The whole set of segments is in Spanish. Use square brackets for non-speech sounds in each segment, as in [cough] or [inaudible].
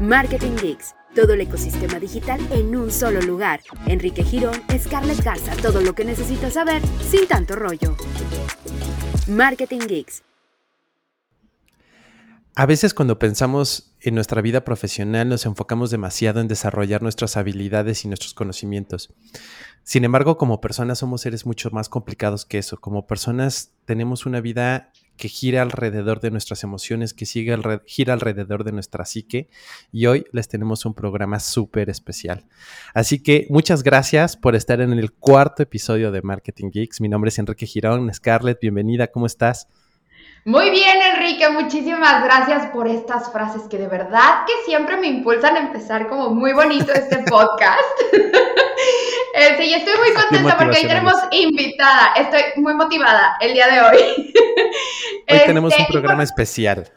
Marketing Geeks, todo el ecosistema digital en un solo lugar. Enrique Girón, Scarlett Garza, todo lo que necesitas saber sin tanto rollo. Marketing Geeks. A veces cuando pensamos en nuestra vida profesional nos enfocamos demasiado en desarrollar nuestras habilidades y nuestros conocimientos. Sin embargo, como personas somos seres mucho más complicados que eso. Como personas tenemos una vida que gira alrededor de nuestras emociones, que sigue gira alrededor de nuestra psique. Y hoy les tenemos un programa súper especial. Así que muchas gracias por estar en el cuarto episodio de Marketing Geeks. Mi nombre es Enrique Girón. Scarlett, bienvenida, ¿cómo estás? Muy bien, Enrique, muchísimas gracias por estas frases que de verdad que siempre me impulsan a empezar como muy bonito este [laughs] podcast. Eh, sí, estoy muy contenta porque hoy tenemos invitada. Estoy muy motivada el día de hoy. Hoy [laughs] tenemos un este, programa especial.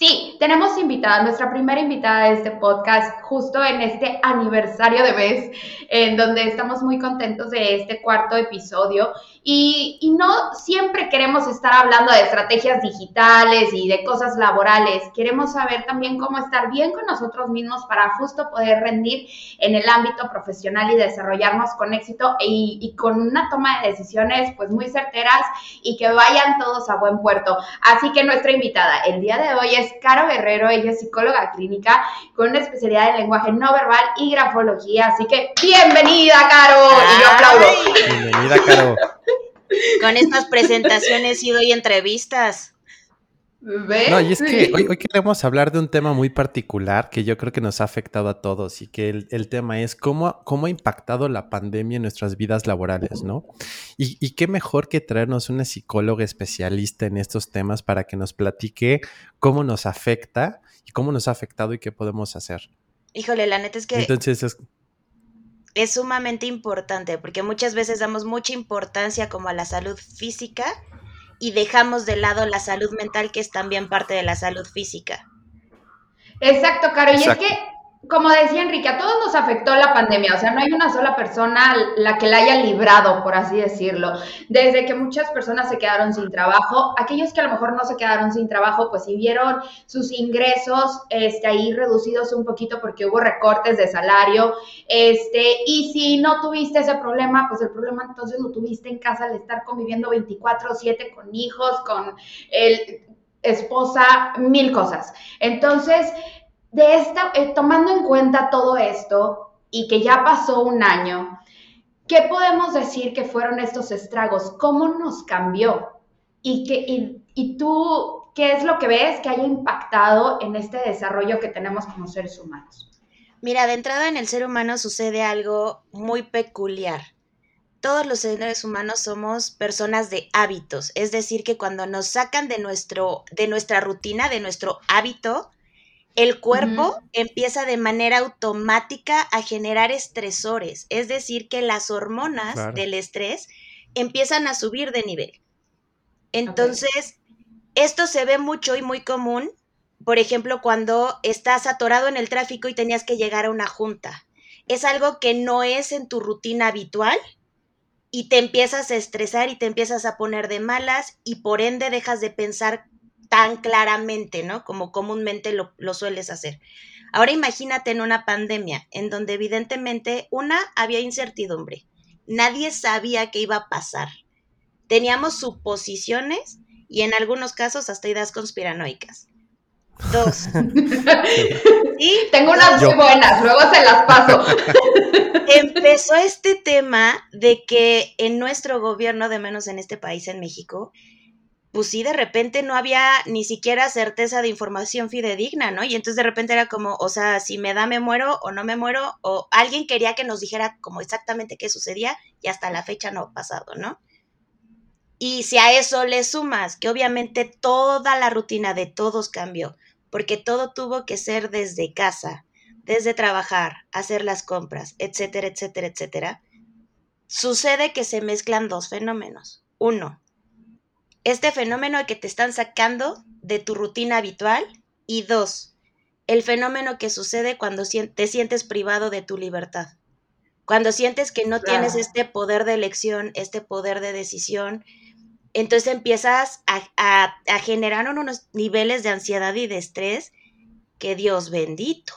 Sí, tenemos invitada, nuestra primera invitada de este podcast, justo en este aniversario de mes, en donde estamos muy contentos de este cuarto episodio. Y, y, no siempre queremos estar hablando de estrategias digitales y de cosas laborales. Queremos saber también cómo estar bien con nosotros mismos para justo poder rendir en el ámbito profesional y desarrollarnos con éxito y, y con una toma de decisiones pues muy certeras y que vayan todos a buen puerto. Así que nuestra invitada el día de hoy es Caro Guerrero, ella es psicóloga clínica con una especialidad en lenguaje no verbal y grafología. Así que bienvenida, Caro. Y yo aplaudo. Bienvenida, Caro. Con estas presentaciones y doy entrevistas. No, y es que hoy, queremos hablar de un tema muy particular que yo creo que nos ha afectado a todos y que el, tema es cómo, cómo ha impactado la pandemia en nuestras vidas laborales, ¿no? Y, y, qué mejor que traernos una psicóloga especialista en estos temas para que nos platique cómo nos afecta y cómo nos ha afectado y qué podemos hacer. Híjole, la neta es que... Entonces es... Es sumamente importante porque muchas veces damos mucha importancia como a la salud física y dejamos de lado la salud mental, que es también parte de la salud física. Exacto, Caro. Y es que como decía Enrique, a todos nos afectó la pandemia, o sea, no hay una sola persona la que la haya librado, por así decirlo. Desde que muchas personas se quedaron sin trabajo, aquellos que a lo mejor no se quedaron sin trabajo, pues si vieron sus ingresos este, ahí reducidos un poquito porque hubo recortes de salario, este, y si no tuviste ese problema, pues el problema entonces lo tuviste en casa al estar conviviendo 24/7 con hijos, con el esposa, mil cosas. Entonces, de esta, eh, tomando en cuenta todo esto y que ya pasó un año, ¿qué podemos decir que fueron estos estragos? ¿Cómo nos cambió? ¿Y, que, y, tú qué es lo que ves que haya impactado en este desarrollo que tenemos como seres humanos? Mira, de entrada en el ser humano sucede algo muy peculiar. Todos los seres humanos somos personas de hábitos, es decir, que cuando nos sacan de, nuestro, de nuestra rutina, de nuestro hábito, el cuerpo empieza de manera automática a generar estresores, es decir, que las hormonas del estrés empiezan a subir de nivel. Entonces, esto se ve mucho y muy común, por ejemplo, cuando estás atorado en el tráfico y tenías que llegar a una junta. Es algo que no es en tu rutina habitual y te empiezas a estresar y te empiezas a poner de malas y por ende dejas de pensar tan claramente, ¿no? Como comúnmente lo, sueles hacer. Ahora imagínate en una pandemia en donde evidentemente una había incertidumbre, nadie sabía qué iba a pasar. Teníamos suposiciones y en algunos casos hasta ideas conspiranoicas. Dos. [laughs] ¿Sí? Tengo unas muy buenas, luego se las paso. [laughs] Empezó este tema de que en nuestro gobierno, de menos en este país, en México, pues sí, de repente no había ni siquiera certeza de información fidedigna, ¿no? Y entonces de repente era como, o sea, si me da me muero o no me muero, o alguien quería que nos dijera como exactamente qué sucedía y hasta la fecha no ha pasado, ¿no? Y si a eso le sumas que obviamente toda la rutina de todos cambió, porque todo tuvo que ser desde casa, desde trabajar, hacer las compras, etcétera, etcétera, etcétera, sucede que se mezclan dos fenómenos. Uno, este fenómeno que te están sacando de tu rutina habitual. Y dos, el fenómeno que sucede cuando te sientes privado de tu libertad. Cuando sientes que no tienes este poder de elección, este poder de decisión, entonces empiezas a, a, generar unos niveles de ansiedad y de estrés que Dios bendito.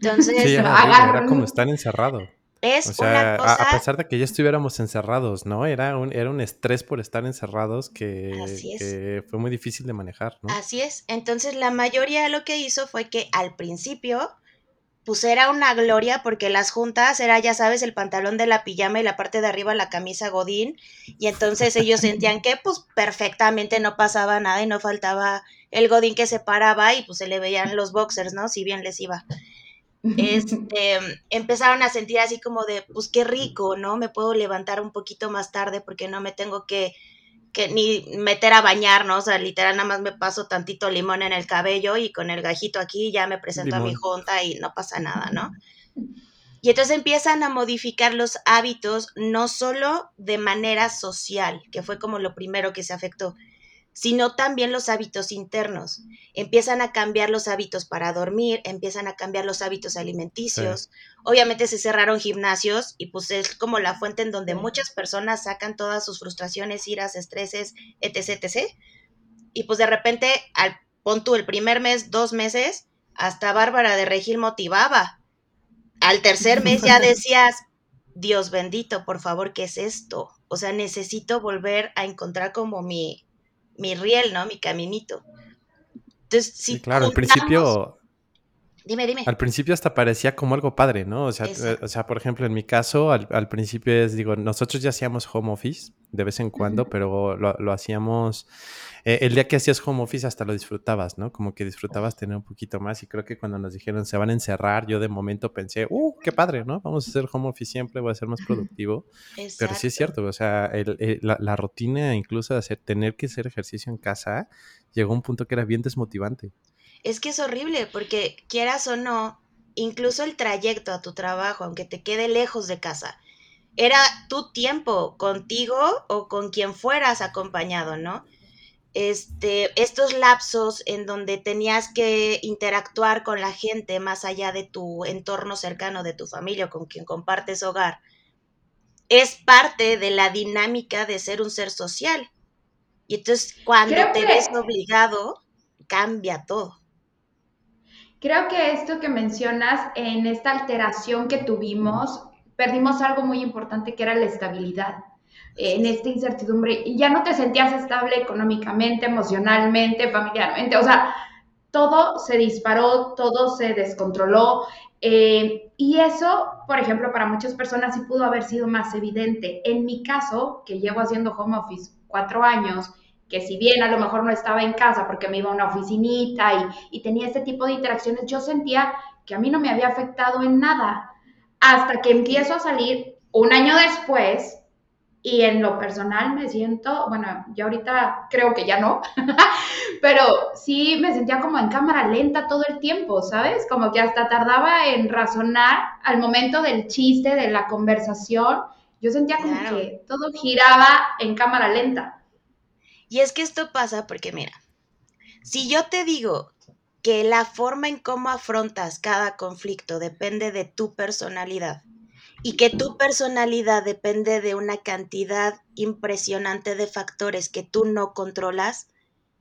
Entonces, sí, era, como estar encerrado. Es una cosa... a, pesar de que ya estuviéramos encerrados, ¿no? Era un, era un estrés por estar encerrados que, fue muy difícil de manejar, ¿no? Así es. Entonces, la mayoría lo que hizo fue que al principio pues era una gloria porque las juntas era, ya sabes, el pantalón de la pijama y la parte de arriba la camisa godín. Y entonces ellos sentían que pues perfectamente no pasaba nada y no faltaba el godín que se paraba y pues se le veían los boxers, ¿no? Si bien les iba. Este, empezaron a sentir así como de, pues qué rico, ¿no? Me puedo levantar un poquito más tarde porque no me tengo que que ni meter a bañar, ¿no? O sea, literal nada más me paso tantito limón en el cabello y con el gajito aquí ya me presento a mi junta y no pasa nada, ¿no? Y entonces empiezan a modificar los hábitos no solo de manera social, que fue como lo primero que se afectó, sino también los hábitos internos. Empiezan a cambiar los hábitos para dormir, empiezan a cambiar los hábitos alimenticios. Obviamente se cerraron gimnasios y pues es como la fuente en donde muchas personas sacan todas sus frustraciones, iras, estreses, etc, etc. Y pues de repente, al pon tú el primer mes, dos meses, hasta Bárbara de Regil motivaba. Al tercer mes ya [laughs] decías, Dios bendito, por favor, ¿qué es esto? O sea, necesito volver a encontrar como mi, mi riel, ¿no? Mi caminito. Entonces, sí, claro, al principio... Dime, dime. Al principio hasta parecía como algo padre, ¿no? O sea, eh, o sea por ejemplo, en mi caso, al, al, principio es, digo, nosotros ya hacíamos home office de vez en cuando, pero lo, lo hacíamos eh, el día que hacías home office hasta lo disfrutabas, ¿no? Como que disfrutabas tener un poquito más y creo que cuando nos dijeron se van a encerrar, yo de momento pensé, ¡uh, qué padre, ¿no? Vamos a hacer home office siempre, voy a ser más [laughs] productivo. Pero sí es cierto, o sea, la, rutina incluso de hacer, tener que hacer ejercicio en casa llegó a un punto que era bien desmotivante. Es que es horrible porque quieras o no, incluso el trayecto a tu trabajo, aunque te quede lejos de casa, era tu tiempo contigo o con quien fueras acompañado, ¿no? este, estos lapsos en donde tenías que interactuar con la gente más allá de tu entorno cercano, de tu familia o con quien compartes hogar, es parte de la dinámica de ser un ser social. Y entonces cuando te ves obligado, cambia todo. Creo que esto que mencionas en esta alteración que tuvimos, perdimos algo muy importante que era la estabilidad en esta incertidumbre y ya no te sentías estable económicamente, emocionalmente, familiarmente, o sea, todo se disparó, todo se descontroló. Eh, y eso, por ejemplo, para muchas personas sí pudo haber sido más evidente. En mi caso, que llevo haciendo home office cuatro años, que si bien a lo mejor no estaba en casa porque me iba a una oficinita y, y tenía este tipo de interacciones, yo sentía que a mí no me había afectado en nada. Hasta que empiezo a salir un año después y en lo personal me siento, bueno, ya ahorita creo que ya no, [laughs] pero sí me sentía como en cámara lenta todo el tiempo, ¿sabes? Como que hasta tardaba en razonar al momento del chiste, de la conversación. Yo sentía como que todo giraba en cámara lenta. Y es que esto pasa porque, mira, si yo te digo que la forma en cómo afrontas cada conflicto depende de tu personalidad, y que tu personalidad depende de una cantidad impresionante de factores que tú no controlas,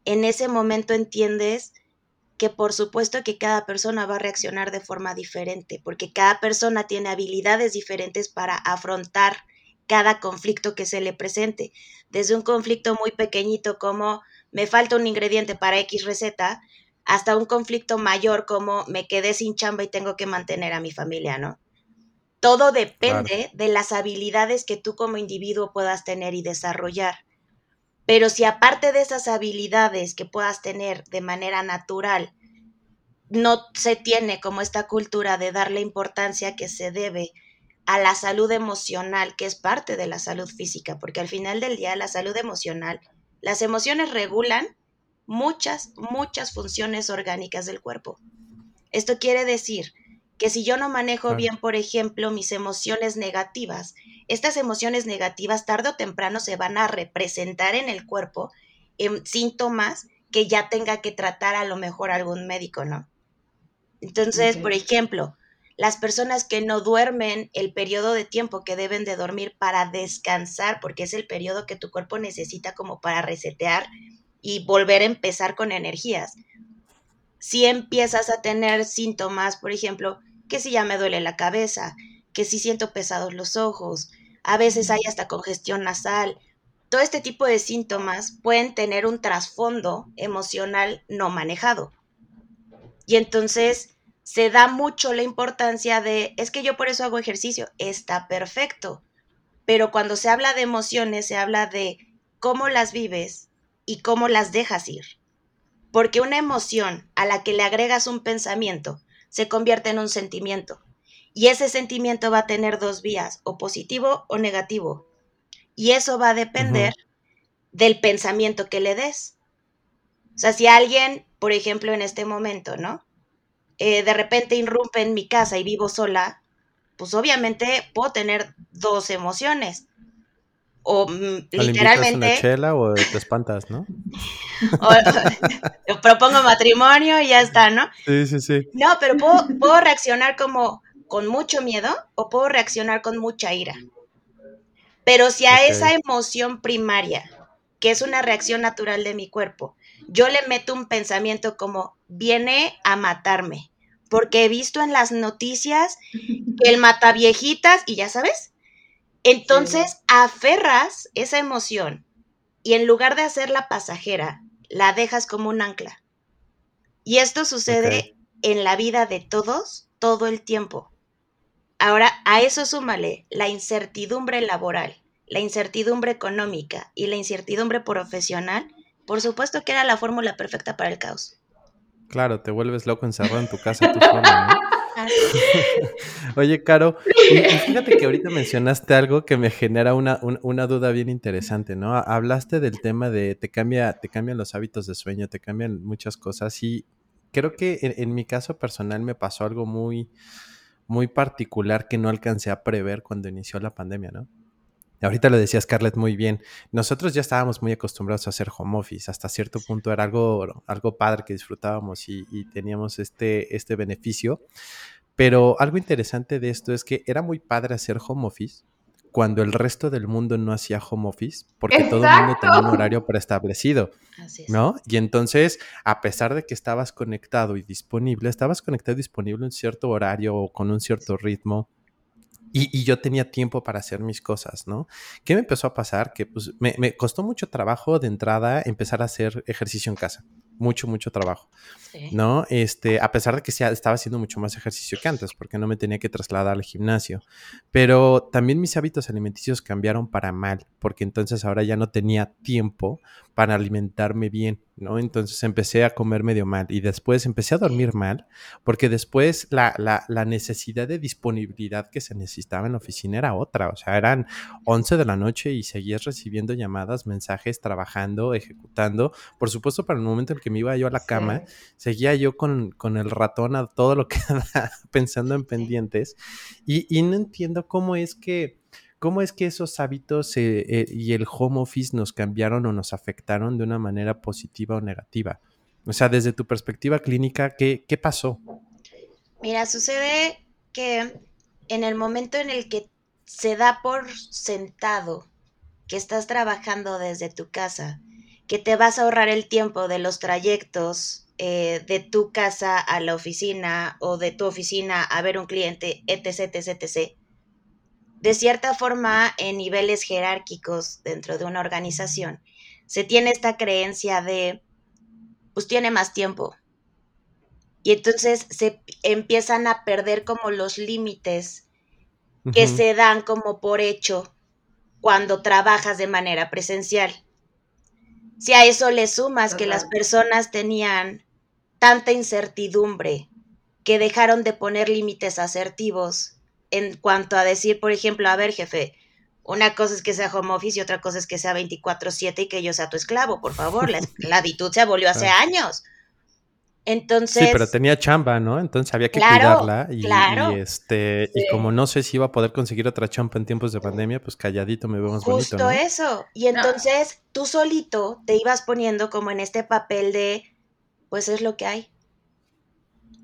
en ese momento entiendes que por supuesto que cada persona va a reaccionar de forma diferente, porque cada persona tiene habilidades diferentes para afrontar cada conflicto que se le presente. Desde un conflicto muy pequeñito como me falta un ingrediente para X receta, hasta un conflicto mayor como me quedé sin chamba y tengo que mantener a mi familia, ¿no? Todo depende de las habilidades que tú como individuo puedas tener y desarrollar. Pero si aparte de esas habilidades que puedas tener de manera natural, no se tiene como esta cultura de darle importancia que se debe a la salud emocional, que es parte de la salud física, porque al final del día la salud emocional, las emociones regulan muchas, muchas funciones orgánicas del cuerpo. Esto quiere decir que si yo no manejo bien, por ejemplo, mis emociones negativas, estas emociones negativas tarde o temprano se van a representar en el cuerpo en síntomas que ya tenga que tratar a lo mejor algún médico, ¿no? Entonces, por ejemplo, las personas que no duermen el periodo de tiempo que deben de dormir para descansar, porque es el periodo que tu cuerpo necesita como para resetear y volver a empezar con energías si empiezas a tener síntomas, por ejemplo, que si ya me duele la cabeza, que si siento pesados los ojos, a veces hay hasta congestión nasal. Todo este tipo de síntomas pueden tener un trasfondo emocional no manejado. Y entonces se da mucho la importancia de, es que yo por eso hago ejercicio, está perfecto. Pero cuando se habla de emociones, se habla de cómo las vives y cómo las dejas ir. Porque una emoción a la que le agregas un pensamiento se convierte en un sentimiento. Y ese sentimiento va a tener dos vías, o positivo o negativo. Y eso va a depender del pensamiento que le des. O sea, si alguien, por ejemplo, en este momento, ¿no? Eh, de repente irrumpe en mi casa y vivo sola, pues obviamente puedo tener dos emociones. O mm, literalmente. Una chela o te espantas, ¿no? [laughs] o, propongo matrimonio y ya está, ¿no? Sí, sí, sí. No, pero puedo, puedo reaccionar como con mucho miedo o puedo reaccionar con mucha ira. Pero si a esa emoción primaria, que es una reacción natural de mi cuerpo, yo le meto un pensamiento como viene a matarme, porque he visto en las noticias [laughs] que el mata viejitas y ya sabes. Entonces aferras esa emoción y en lugar de hacerla pasajera, la dejas como un ancla. Y esto sucede en la vida de todos todo el tiempo. Ahora, a eso súmale la incertidumbre laboral, la incertidumbre económica y la incertidumbre profesional, por supuesto que era la fórmula perfecta para el caos. Claro, te vuelves loco encerrado en tu casa tú solo, ¿no? [laughs] [laughs] Oye, Caro, fíjate que ahorita mencionaste algo que me genera una, duda bien interesante, ¿no? Hablaste del tema de te cambia, te cambian los hábitos de sueño, te cambian muchas cosas y creo que en mi caso personal me pasó algo muy, muy particular que no alcancé a prever cuando inició la pandemia, ¿no? Ahorita lo decía Scarlett muy bien. Nosotros ya estábamos muy acostumbrados a hacer home office. Hasta cierto punto era algo, algo padre que disfrutábamos y, y, teníamos este, este beneficio. Pero algo interesante de esto es que era muy padre hacer home office, cuando el resto del mundo no hacía home office, porque todo el mundo tenía un horario preestablecido, ¿no? Y entonces, a pesar de que estabas conectado y disponible, estabas conectado y disponible en cierto horario o con un cierto ritmo. Y, yo tenía tiempo para hacer mis cosas, ¿no? ¿Qué me empezó a pasar? Que pues me, me costó mucho trabajo de entrada empezar a hacer ejercicio en casa mucho, mucho trabajo, ¿no? Este, a pesar de que estaba haciendo mucho más ejercicio que antes, porque no me tenía que trasladar al gimnasio, pero también mis hábitos alimenticios cambiaron para mal, porque entonces ahora ya no tenía tiempo para alimentarme bien, ¿no? Entonces empecé a comer medio mal y después empecé a dormir mal, porque después la, la, necesidad de disponibilidad que se necesitaba en la oficina era otra, o sea, eran 11 de la noche y seguías recibiendo llamadas, mensajes, trabajando, ejecutando, por supuesto para el momento en que me iba yo a la cama, seguía yo con, con, el ratón a todo lo que [laughs] pensando en pendientes. Y, y no entiendo cómo es que ¿Cómo es que esos hábitos eh, eh, y el home office nos cambiaron o nos afectaron de una manera positiva o negativa? O sea, desde tu perspectiva clínica, ¿qué, qué pasó? Mira, sucede que en el momento en el que se da por sentado que estás trabajando desde tu casa, que te vas a ahorrar el tiempo de los trayectos eh, de tu casa a la oficina o de tu oficina a ver un cliente, etc., etc., etc., de cierta forma, en niveles jerárquicos dentro de una organización, se tiene esta creencia de, pues tiene más tiempo. Y entonces se empiezan a perder como los límites que se dan como por hecho cuando trabajas de manera presencial. Si a eso le sumas que las personas tenían tanta incertidumbre que dejaron de poner límites asertivos en cuanto a decir, por ejemplo, a ver, jefe, una cosa es que sea home office y otra cosa es que sea 24/7 y que yo sea tu esclavo, por favor. La [laughs] esclavitud se abolió hace años. Entonces. Sí, pero tenía chamba, ¿no? Entonces había que cuidarla. Y, claro. y este, y como no sé si iba a poder conseguir otra chamba en tiempos de pandemia, pues calladito me veo más bonito. Justo eso. Y entonces tú solito te ibas poniendo como en este papel de, pues es lo que hay.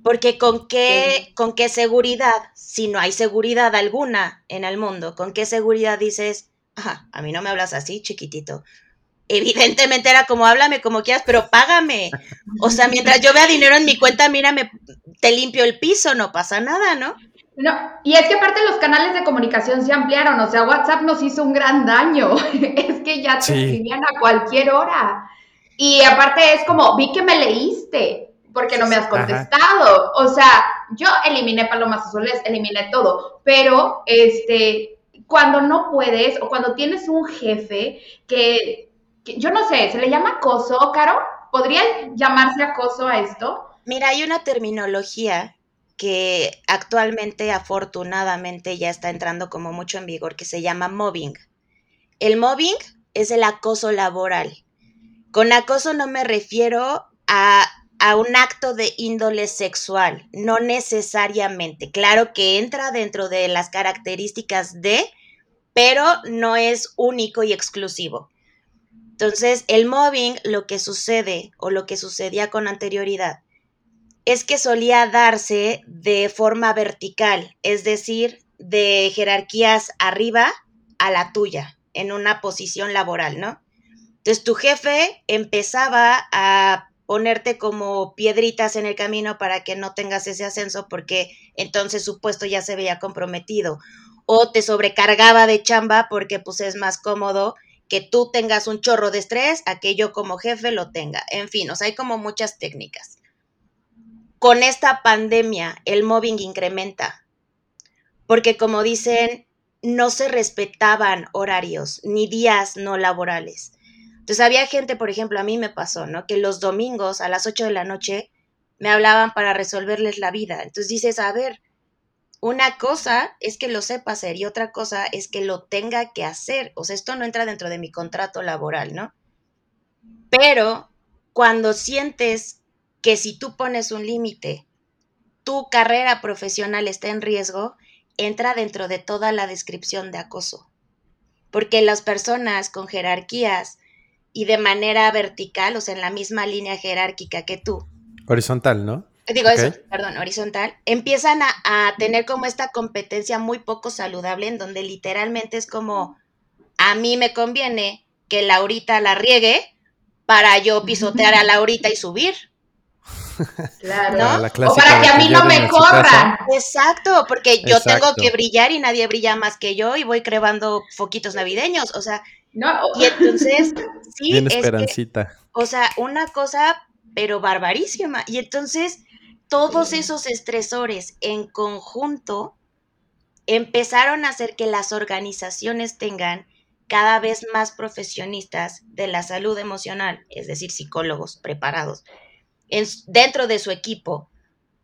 Porque con qué, con qué seguridad, si no hay seguridad alguna en el mundo, con qué seguridad dices, a mí no me hablas así, chiquitito. evidentemente era como, háblame como quieras, pero págame. O sea, mientras yo vea dinero en mi cuenta, mírame, te limpio el piso, no pasa nada, ¿no? No, y es que aparte los canales de comunicación se ampliaron, o sea, WhatsApp nos hizo un gran daño, [laughs] es que ya te escribían a cualquier hora. Y aparte es como, vi que me leíste, porque no me has contestado. O sea, yo eliminé palomas azules, eliminé todo, pero este, cuando no puedes o cuando tienes un jefe que, que yo no sé, ¿se le llama acoso, Caro? ¿Podría llamarse acoso a esto? Mira, hay una terminología que actualmente afortunadamente ya está entrando como mucho en vigor, que se llama mobbing. El mobbing es el acoso laboral. Con acoso no me refiero a, a, un acto de índole sexual, no necesariamente. Claro que entra dentro de las características de, pero no es único y exclusivo. Entonces, el mobbing, lo que sucede o lo que sucedía con anterioridad, es que solía darse de forma vertical, es decir, de jerarquías arriba a la tuya, en una posición laboral, ¿no? Entonces tu jefe empezaba a ponerte como piedritas en el camino para que no tengas ese ascenso porque entonces su puesto ya se veía comprometido o te sobrecargaba de chamba porque pues es más cómodo que tú tengas un chorro de estrés a que yo como jefe lo tenga. En fin, o sea, hay como muchas técnicas con esta pandemia el mobbing incrementa, porque como dicen, no se respetaban horarios ni días no laborales. Entonces había gente, por ejemplo, a mí me pasó, ¿no? Que los domingos a las 8 de la noche me hablaban para resolverles la vida. Entonces dices, a ver, una cosa es que lo sepa hacer y otra cosa es que lo tenga que hacer. O sea, esto no entra dentro de mi contrato laboral, ¿no? Pero cuando sientes que si tú pones un límite, tu carrera profesional está en riesgo, entra dentro de toda la descripción de acoso. Porque las personas con jerarquías y de manera vertical, o sea, en la misma línea jerárquica que tú. Horizontal, ¿no? Digo eso, perdón, horizontal, empiezan a, a, tener como esta competencia muy poco saludable en donde literalmente es como, a mí me conviene que Laurita la riegue para yo pisotear a Laurita y subir. Claro. o para que a mí no me corran. Exacto, porque yo tengo que brillar y nadie brilla más que yo y voy creando foquitos navideños, o sea, no. y entonces [laughs] sí Bien esperancita. o sea, una cosa pero barbarísima y entonces todos esos estresores en conjunto empezaron a hacer que las organizaciones tengan cada vez más profesionistas de la salud emocional, es decir, psicólogos preparados, dentro de su equipo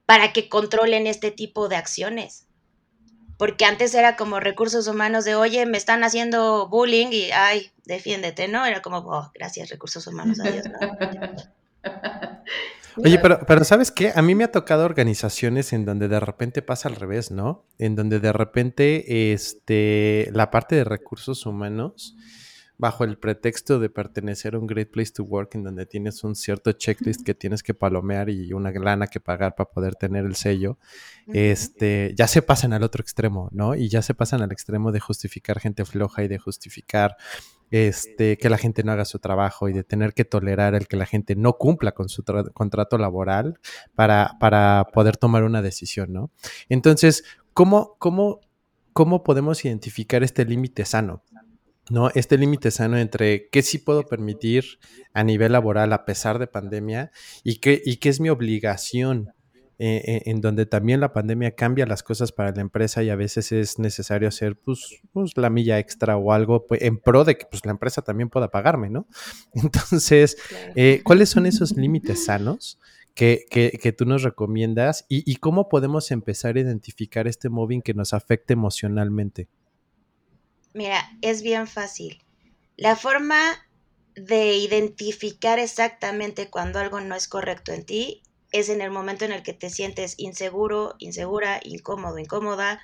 para que controlen este tipo de acciones. Porque antes era como recursos humanos de, oye, me están haciendo bullying y, ay, defiéndete, ¿no? Era como, oh, gracias, recursos humanos, adiós. [laughs] Oye, pero, pero ¿sabes qué? A mí me ha tocado organizaciones en donde de repente pasa al revés, ¿no? En donde de repente este, la parte de recursos humanos bajo el pretexto de pertenecer a un Great Place to Work en donde tienes un cierto checklist que tienes que palomear y una lana que pagar para poder tener el sello, este, ya se pasan al otro extremo, ¿no? Y ya se pasan al extremo de justificar gente floja y de justificar este, que la gente no haga su trabajo y de tener que tolerar el que la gente no cumpla con su contrato laboral para, para poder tomar una decisión, ¿no? Entonces, ¿cómo, cómo, cómo podemos identificar este límite sano? ¿No? Este límite sano entre qué sí puedo permitir a nivel laboral a pesar de pandemia y qué, y qué es mi obligación, eh, eh, en donde también la pandemia cambia las cosas para la empresa y a veces es necesario hacer pues, pues la milla extra o algo pues, en pro de que pues, la empresa también pueda pagarme, ¿no? [laughs] Entonces, eh, ¿cuáles son esos límites sanos? Que, que, que, tú nos recomiendas y, y cómo podemos empezar a identificar este mobbing que nos afecte emocionalmente. Mira, es bien fácil. La forma de identificar exactamente cuando algo no es correcto en ti es en el momento en el que te sientes inseguro, insegura, incómodo, incómoda,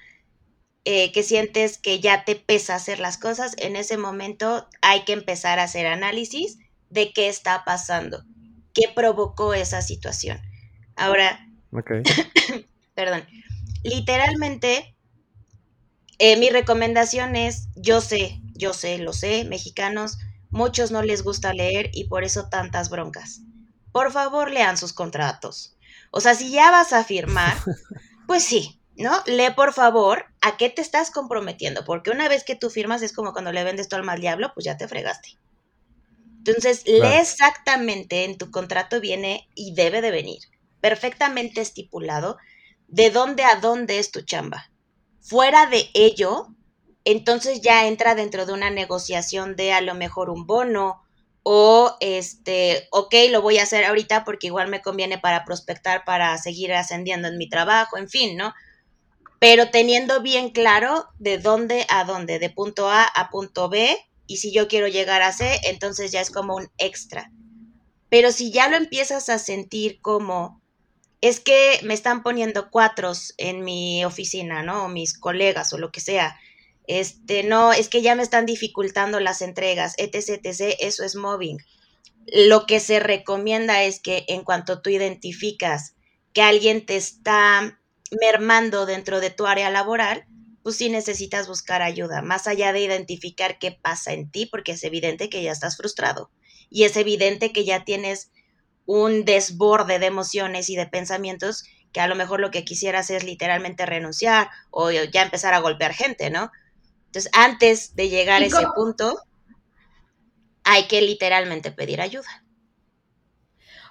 eh, que sientes que ya te pesa hacer las cosas. En ese momento hay que empezar a hacer análisis de qué está pasando, qué provocó esa situación. Ahora, [coughs] perdón, literalmente eh, mi recomendación es, yo sé, yo sé, lo sé, mexicanos, muchos no les gusta leer y por eso tantas broncas. Por favor, lean sus contratos. O sea, si ya vas a firmar, [laughs] pues sí, ¿no? Lee por favor a qué te estás comprometiendo, porque una vez que tú firmas es como cuando le vendes tu alma al diablo, pues ya te fregaste. Entonces, lee exactamente, en tu contrato viene y debe de venir, perfectamente estipulado, de dónde a dónde es tu chamba. Fuera de ello, entonces ya entra dentro de una negociación de a lo mejor un bono o este, ok, lo voy a hacer ahorita porque igual me conviene para prospectar, para seguir ascendiendo en mi trabajo, en fin, ¿no? Pero teniendo bien claro de dónde a dónde, de punto A a punto B, y si yo quiero llegar a C, entonces ya es como un extra. Pero si ya lo empiezas a sentir como, es que me están poniendo cuatros en mi oficina, ¿no? O mis colegas o lo que sea. Este, no, es que ya me están dificultando las entregas, etc, etc, eso es mobbing. Lo que se recomienda es que en cuanto tú identificas que alguien te está mermando dentro de tu área laboral, pues sí necesitas buscar ayuda, más allá de identificar qué pasa en ti, porque es evidente que ya estás frustrado y es evidente que ya tienes un desborde de emociones y de pensamientos que a lo mejor lo que quisieras es literalmente renunciar o ya empezar a golpear gente, ¿no? Entonces, antes de llegar a ese punto, hay que literalmente pedir ayuda.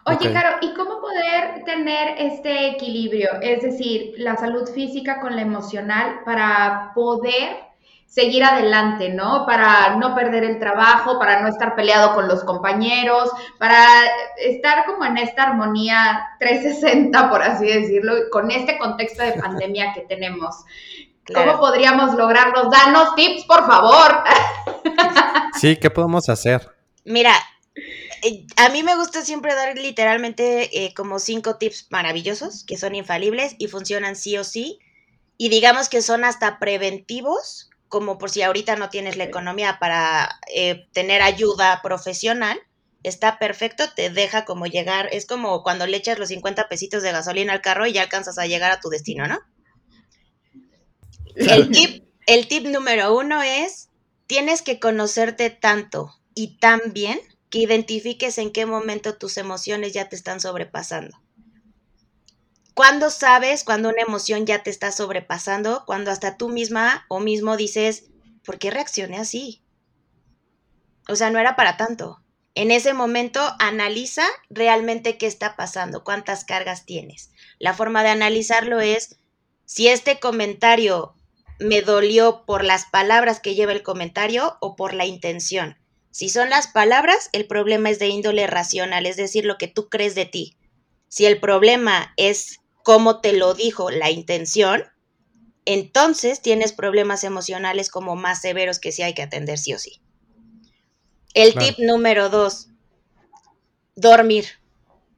Oye, Caro, ¿y cómo poder tener este equilibrio? Es decir, la salud física con la emocional para poder seguir adelante, ¿no? Para no perder el trabajo, para no estar peleado con los compañeros, para estar como en esta armonía 360, por así decirlo, con este contexto de pandemia que tenemos. ¿Cómo podríamos lograrlo? Danos tips, por favor. [laughs] Sí, ¿qué podemos hacer? Mira, eh, a mí me gusta siempre dar literalmente eh, como cinco tips maravillosos que son infalibles y funcionan sí o sí. Y digamos que son hasta preventivos, como por si ahorita no tienes la economía para eh, tener ayuda profesional. Está perfecto, te deja como llegar, es como cuando le echas los 50 pesitos de gasolina al carro y ya alcanzas a llegar a tu destino, ¿no? El tip, el tip número uno es, tienes que conocerte tanto y tan bien que identifiques en qué momento tus emociones ya te están sobrepasando. ¿Cuándo sabes cuando una emoción ya te está sobrepasando? Cuando hasta tú misma o mismo dices, ¿por qué reaccioné así? O sea, no era para tanto. En ese momento analiza realmente qué está pasando, cuántas cargas tienes. La forma de analizarlo es si este comentario me dolió por las palabras que lleva el comentario o por la intención. Si son las palabras, el problema es de índole racional, es decir, lo que tú crees de ti. Si el problema es cómo te lo dijo la intención, entonces tienes problemas emocionales como más severos que sí hay que atender sí o sí. El tip número dos, dormir.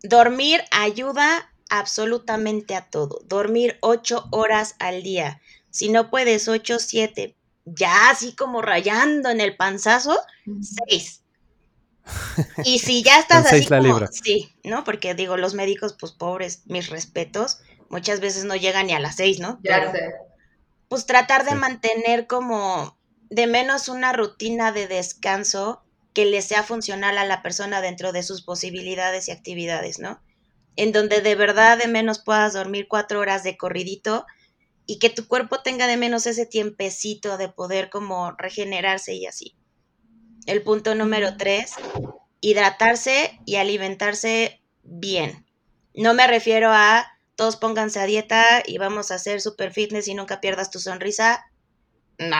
Dormir ayuda absolutamente a todo. Dormir ocho horas al día. Si no puedes ocho, siete, ya así como rayando en el panzazo, seis. Y si ya estás así como, sí, ¿no? Porque digo, los médicos, pues pobres, mis respetos, muchas veces no llegan ni a las seis, ¿no? Ya sé. Pues tratar de mantener como de menos una rutina de descanso que le sea funcional a la persona dentro de sus posibilidades y actividades, ¿no? En donde de verdad de menos puedas dormir cuatro horas de corridito y que tu cuerpo tenga de menos ese tiempecito de poder como regenerarse y así. El punto número tres, hidratarse y alimentarse bien. No me refiero a todos pónganse a dieta y vamos a hacer super fitness y nunca pierdas tu sonrisa. No.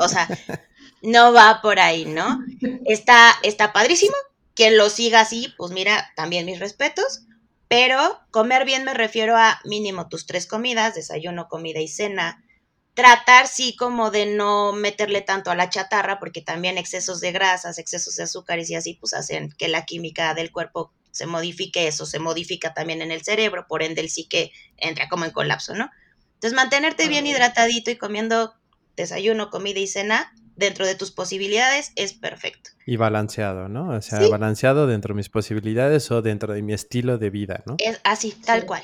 O sea, [laughs] no va por ahí, ¿no? Está, está padrísimo. Quien lo siga así, pues mira, también mis respetos. Pero comer bien me refiero a mínimo tus tres comidas, desayuno, comida y cena. Tratar sí como de no meterle tanto a la chatarra, porque también excesos de grasas, excesos de azúcares y así pues hacen que la química del cuerpo se modifique, eso se modifica también en el cerebro, por ende el psique entra como en colapso, ¿no? Entonces mantenerte bien hidratadito y comiendo desayuno, comida y cena dentro de tus posibilidades es perfecto. Y balanceado, ¿no? O sea, balanceado dentro de mis posibilidades o dentro de mi estilo de vida, ¿no? Es así, tal cual.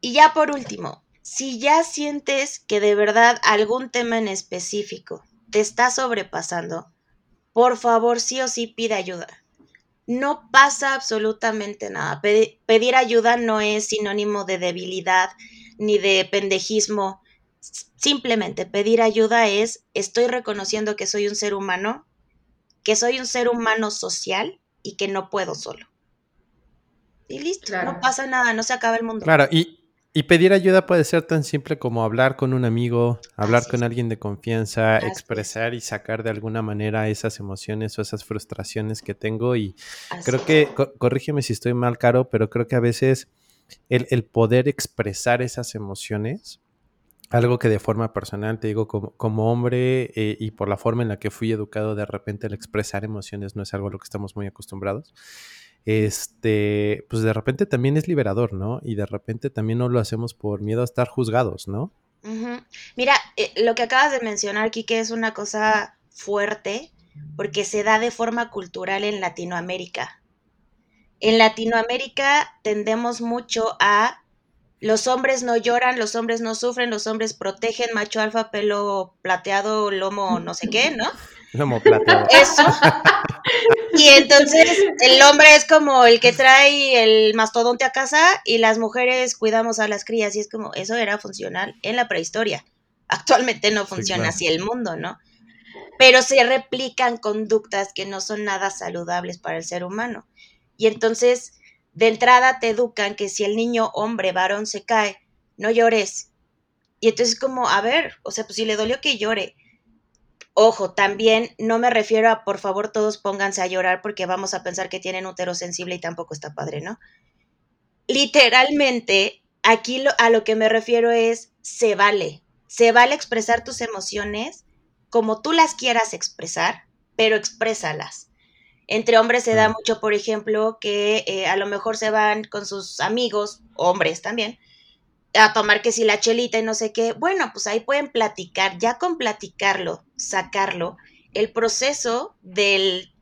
Y ya por último, si ya sientes que de verdad algún tema en específico te está sobrepasando, por favor, sí o sí pide ayuda. No pasa absolutamente nada. pedir ayuda no es sinónimo de debilidad ni de pendejismo. Simplemente pedir ayuda es, estoy reconociendo que soy un ser humano, que soy un ser humano social y que no puedo solo. Y listo, no pasa nada, no se acaba el mundo. Claro, y, pedir ayuda puede ser tan simple como hablar con un amigo, hablar con alguien de confianza, expresar y sacar de alguna manera esas emociones o esas frustraciones que tengo. Y creo que, corrígeme si estoy mal, Caro, pero creo que a veces el, poder expresar esas emociones, algo que de forma personal, te digo, como, hombre eh, y por la forma en la que fui educado, de repente el expresar emociones no es algo a lo que estamos muy acostumbrados este, pues de repente también es liberador, ¿no? Y de repente también no lo hacemos por miedo a estar juzgados, ¿no? Mira, eh, lo que acabas de mencionar, Kike, es una cosa fuerte porque se da de forma cultural en Latinoamérica. En Latinoamérica tendemos mucho a los hombres no lloran, los hombres no sufren, los hombres protegen, macho alfa, pelo plateado, lomo no sé qué, ¿no? [laughs] Lomo plateado. Eso. Y entonces el hombre es como el que trae el mastodonte a casa y las mujeres cuidamos a las crías y es como eso era funcional en la prehistoria. Actualmente no funciona así el mundo, ¿no? Pero se replican conductas que no son nada saludables para el ser humano. Y entonces, de entrada te educan que si el niño hombre varón se cae, no llores. Y entonces como, a ver, o sea, pues si le dolió que llore, Ojo, también no me refiero a por favor todos pónganse a llorar porque vamos a pensar que tienen útero sensible y tampoco está padre, ¿no? Literalmente, aquí a lo que me refiero es se vale. Se vale expresar tus emociones como tú las quieras expresar, pero exprésalas. Entre hombres se da mucho, por ejemplo, que eh, a lo mejor se van con sus amigos, hombres también, a tomar que si la chelita y no sé qué, bueno, pues ahí pueden platicar, ya con platicarlo, sacarlo, el proceso del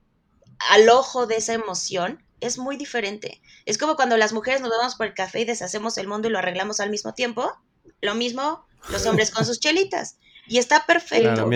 alojo de esa emoción es muy diferente. Es como cuando las mujeres nos vamos por el café y deshacemos el mundo y lo arreglamos al mismo tiempo. Lo mismo los hombres con sus chelitas. Y está perfecto.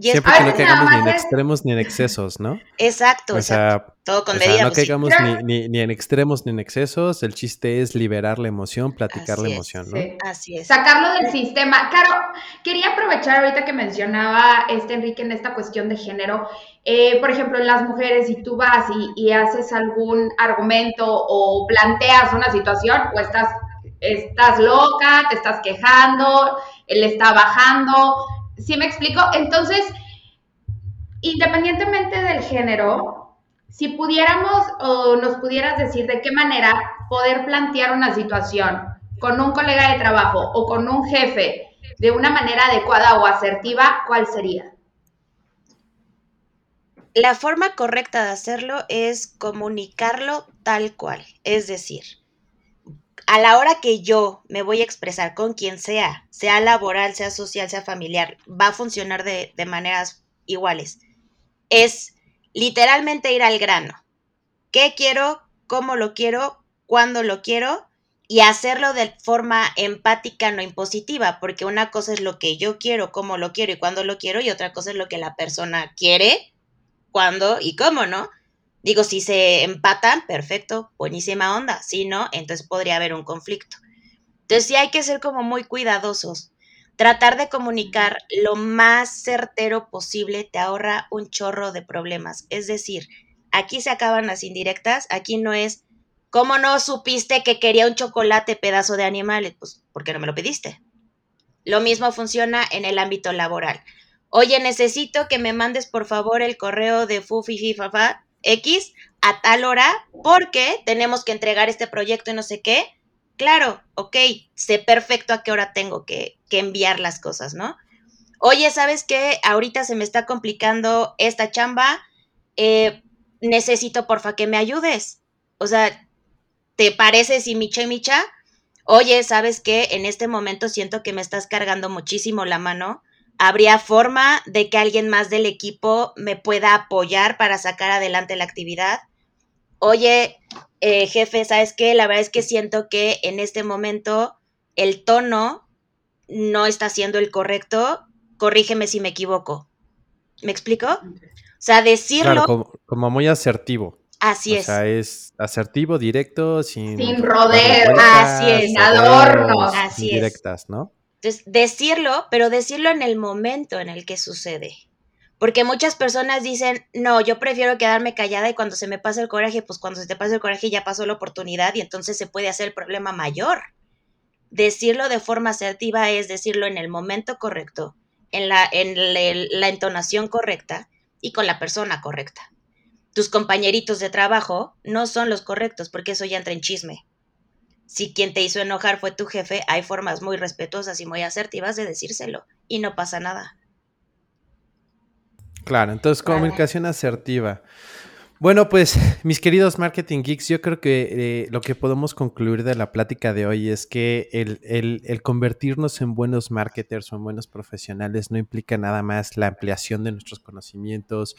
Siempre que no caigamos ni en extremos ni en excesos, ¿no? Exacto, o sea, todo con medida. no caigamos ni, ni, en extremos ni en excesos. El chiste es liberar la emoción, platicar la emoción, ¿no? Así es. Sacarlo del sistema. Caro, quería aprovechar ahorita que mencionaba este Enrique en esta cuestión de género. Eh, por ejemplo, en las mujeres, si tú vas y, y haces algún argumento o planteas una situación o estás, estás loca, te estás quejando, él está bajando ¿Sí me explico? Entonces, independientemente del género, si pudiéramos o nos pudieras decir de qué manera poder plantear una situación con un colega de trabajo o con un jefe de una manera adecuada o asertiva, ¿cuál sería? La forma correcta de hacerlo es comunicarlo tal cual, es decir, a la hora que yo me voy a expresar con quien sea, sea laboral, sea social, sea familiar, va a funcionar de, maneras iguales. Es literalmente ir al grano. ¿Qué quiero? ¿Cómo lo quiero? ¿Cuándo lo quiero? Y hacerlo de forma empática, no impositiva, porque una cosa es lo que yo quiero, cómo lo quiero y cuándo lo quiero, y otra cosa es lo que la persona quiere, cuándo y cómo, ¿no? Digo, si se empatan, perfecto, buenísima onda. Si no, entonces podría haber un conflicto. Entonces sí hay que ser como muy cuidadosos. Tratar de comunicar lo más certero posible te ahorra un chorro de problemas. Es decir, aquí se acaban las indirectas, aquí no es, ¿cómo no supiste que quería un chocolate pedazo de animal? Pues, ¿por qué no me lo pediste? Lo mismo funciona en el ámbito laboral. Oye, necesito que me mandes por favor el correo de Fufififafa X a tal hora porque tenemos que entregar este proyecto y no sé qué. Claro, ok, sé perfecto a qué hora tengo que, enviar las cosas, ¿no? Oye, ¿sabes qué? Ahorita se me está complicando esta chamba. Eh, necesito, porfa, que me ayudes. O sea, ¿te parece si micha y micha? Oye, ¿sabes qué? En este momento siento que me estás cargando muchísimo la mano habría forma de que alguien más del equipo me pueda apoyar para sacar adelante la actividad. Oye, eh, jefe, ¿sabes qué? La verdad es que siento que en este momento el tono no está siendo el correcto. Corrígeme si me equivoco. ¿Me explico? O sea, decirlo. Claro, como, muy asertivo. Así es. O sea, es asertivo, directo, sin. Sin rodeos. Así es. Sin adornos. Así directas, ¿no? Entonces, decirlo, pero decirlo en el momento en el que sucede. Porque muchas personas dicen, no, yo prefiero quedarme callada y cuando se me pasa el coraje, pues cuando se te pasa el coraje ya pasó la oportunidad y entonces se puede hacer el problema mayor. Decirlo de forma asertiva es decirlo en el momento correcto, en la, en la entonación correcta y con la persona correcta. Tus compañeritos de trabajo no son los correctos porque eso ya entra en chisme. Si quien te hizo enojar fue tu jefe, hay formas muy respetuosas y muy asertivas de decírselo y no pasa nada. Claro, entonces comunicación asertiva. Bueno, pues [laughs] mis queridos marketing geeks, yo creo que eh, lo que podemos concluir de la plática de hoy es que el, convertirnos en buenos marketers o en buenos profesionales no implica nada más la ampliación de nuestros conocimientos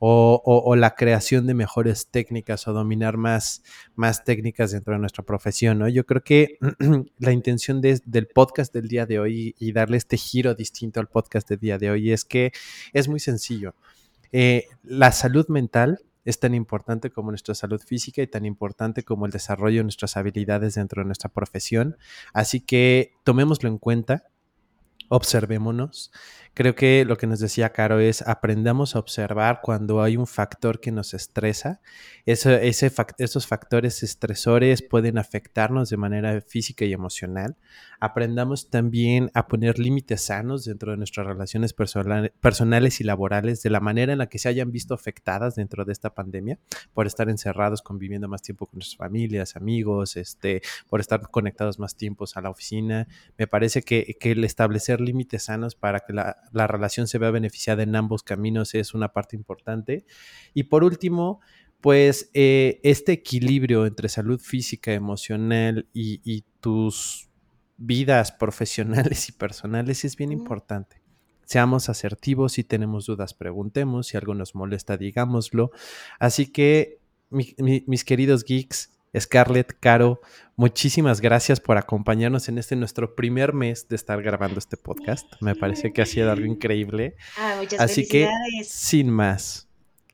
o, la creación de mejores técnicas o dominar más, técnicas dentro de nuestra profesión. Yo creo que [clears throat] la intención del podcast del día de hoy y darle este giro distinto al podcast del día de hoy es que es muy sencillo. Eh, la salud mental es tan importante como nuestra salud física y tan importante como el desarrollo de nuestras habilidades dentro de nuestra profesión. Así que tomémoslo en cuenta, observémonos. Creo que lo que nos decía Caro es aprendamos a observar cuando hay un factor que nos estresa. ese esos factores estresores pueden afectarnos de manera física y emocional aprendamos también a poner límites sanos dentro de nuestras relaciones personales y laborales, de la manera en la que se hayan visto afectadas dentro de esta pandemia, por estar encerrados, conviviendo más tiempo con nuestras familias, amigos, este, por estar conectados más tiempos a la oficina. Me parece que, el establecer límites sanos para que la, relación se vea beneficiada en ambos caminos es una parte importante. Y por último, pues eh, este equilibrio entre salud física, emocional y tus vidas profesionales y personales es bien importante. Seamos asertivos, si tenemos dudas, preguntemos, si algo nos molesta, digámoslo. Así que, mis queridos geeks, Scarlett, Caro, muchísimas gracias por acompañarnos en este nuestro primer mes de estar grabando este podcast. Me parece que ha sido algo increíble. Ah, muchas Así que, sin más,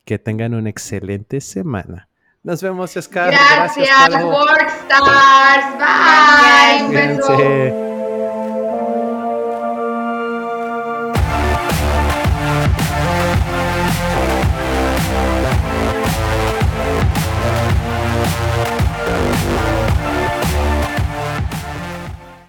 que tengan una excelente semana. Nos vemos, Scar. Gracias, Gracias Workstars. Bye. Bye.